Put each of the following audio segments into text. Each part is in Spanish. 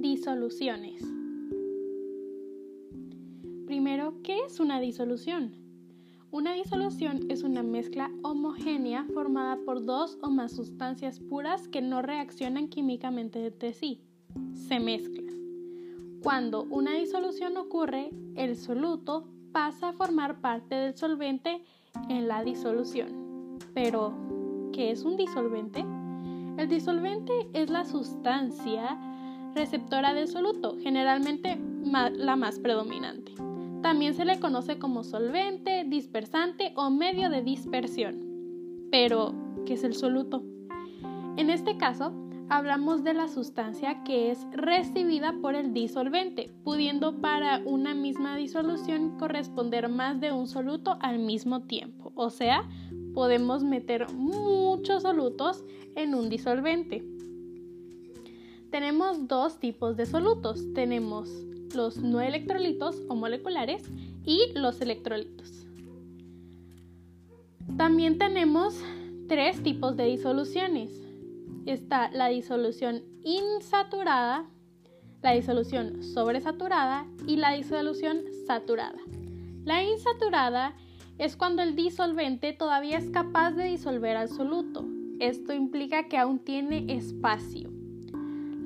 disoluciones. Primero, ¿qué es una disolución? Una disolución es una mezcla homogénea formada por dos o más sustancias puras que no reaccionan químicamente entre sí. Se mezclan. Cuando una disolución ocurre, el soluto pasa a formar parte del solvente en la disolución. Pero, ¿qué es un disolvente? El disolvente es la sustancia receptora del soluto, generalmente la más predominante. También se le conoce como solvente, dispersante o medio de dispersión. Pero, ¿qué es el soluto? En este caso, hablamos de la sustancia que es recibida por el disolvente, pudiendo para una misma disolución corresponder más de un soluto al mismo tiempo. O sea, podemos meter muchos solutos en un disolvente. Tenemos dos tipos de solutos. Tenemos los no electrolitos o moleculares y los electrolitos. También tenemos tres tipos de disoluciones. Está la disolución insaturada, la disolución sobresaturada y la disolución saturada. La insaturada es cuando el disolvente todavía es capaz de disolver al soluto. Esto implica que aún tiene espacio.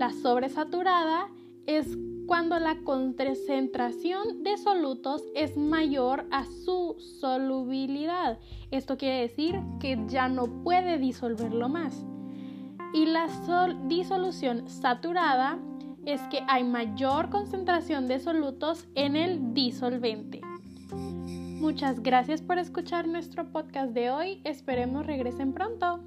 La sobresaturada es cuando la concentración de solutos es mayor a su solubilidad. Esto quiere decir que ya no puede disolverlo más. Y la disolución saturada es que hay mayor concentración de solutos en el disolvente. Muchas gracias por escuchar nuestro podcast de hoy. Esperemos regresen pronto.